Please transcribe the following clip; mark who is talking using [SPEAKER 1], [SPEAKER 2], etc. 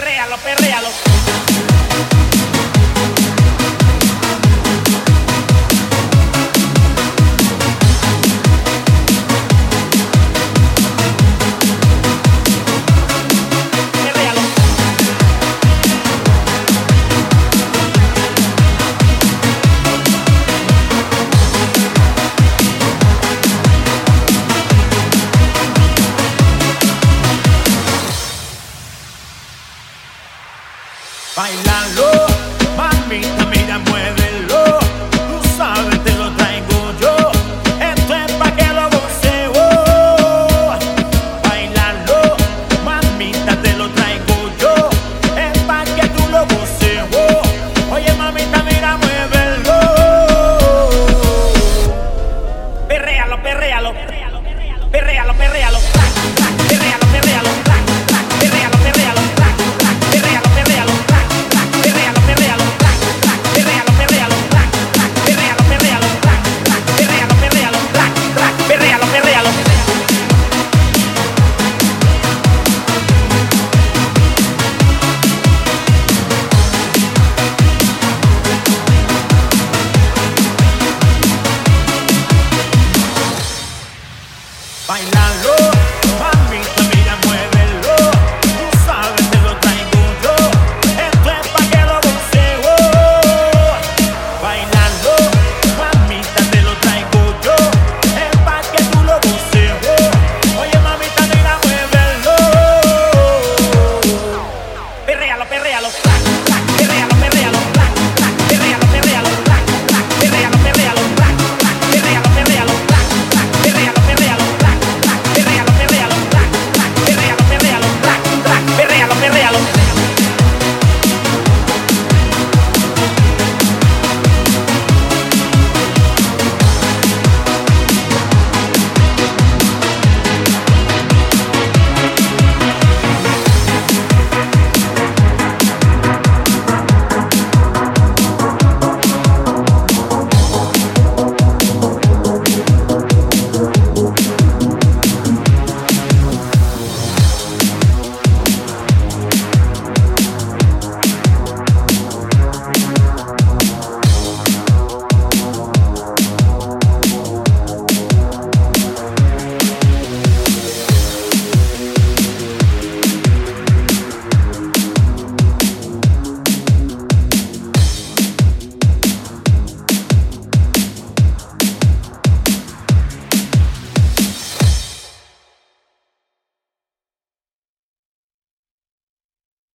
[SPEAKER 1] perréalo, perréalo. Bailalo I mean